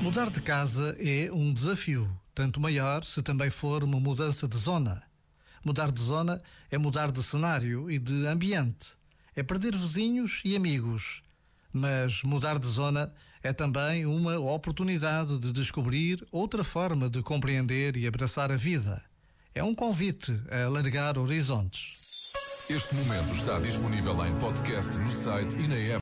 Mudar de casa é um desafio, tanto maior se também for uma mudança de zona. Mudar de zona é mudar de cenário e de ambiente. É perder vizinhos e amigos. Mas mudar de zona é também uma oportunidade de descobrir outra forma de compreender e abraçar a vida. É um convite a alargar horizontes. Este momento está disponível em podcast no site e na app.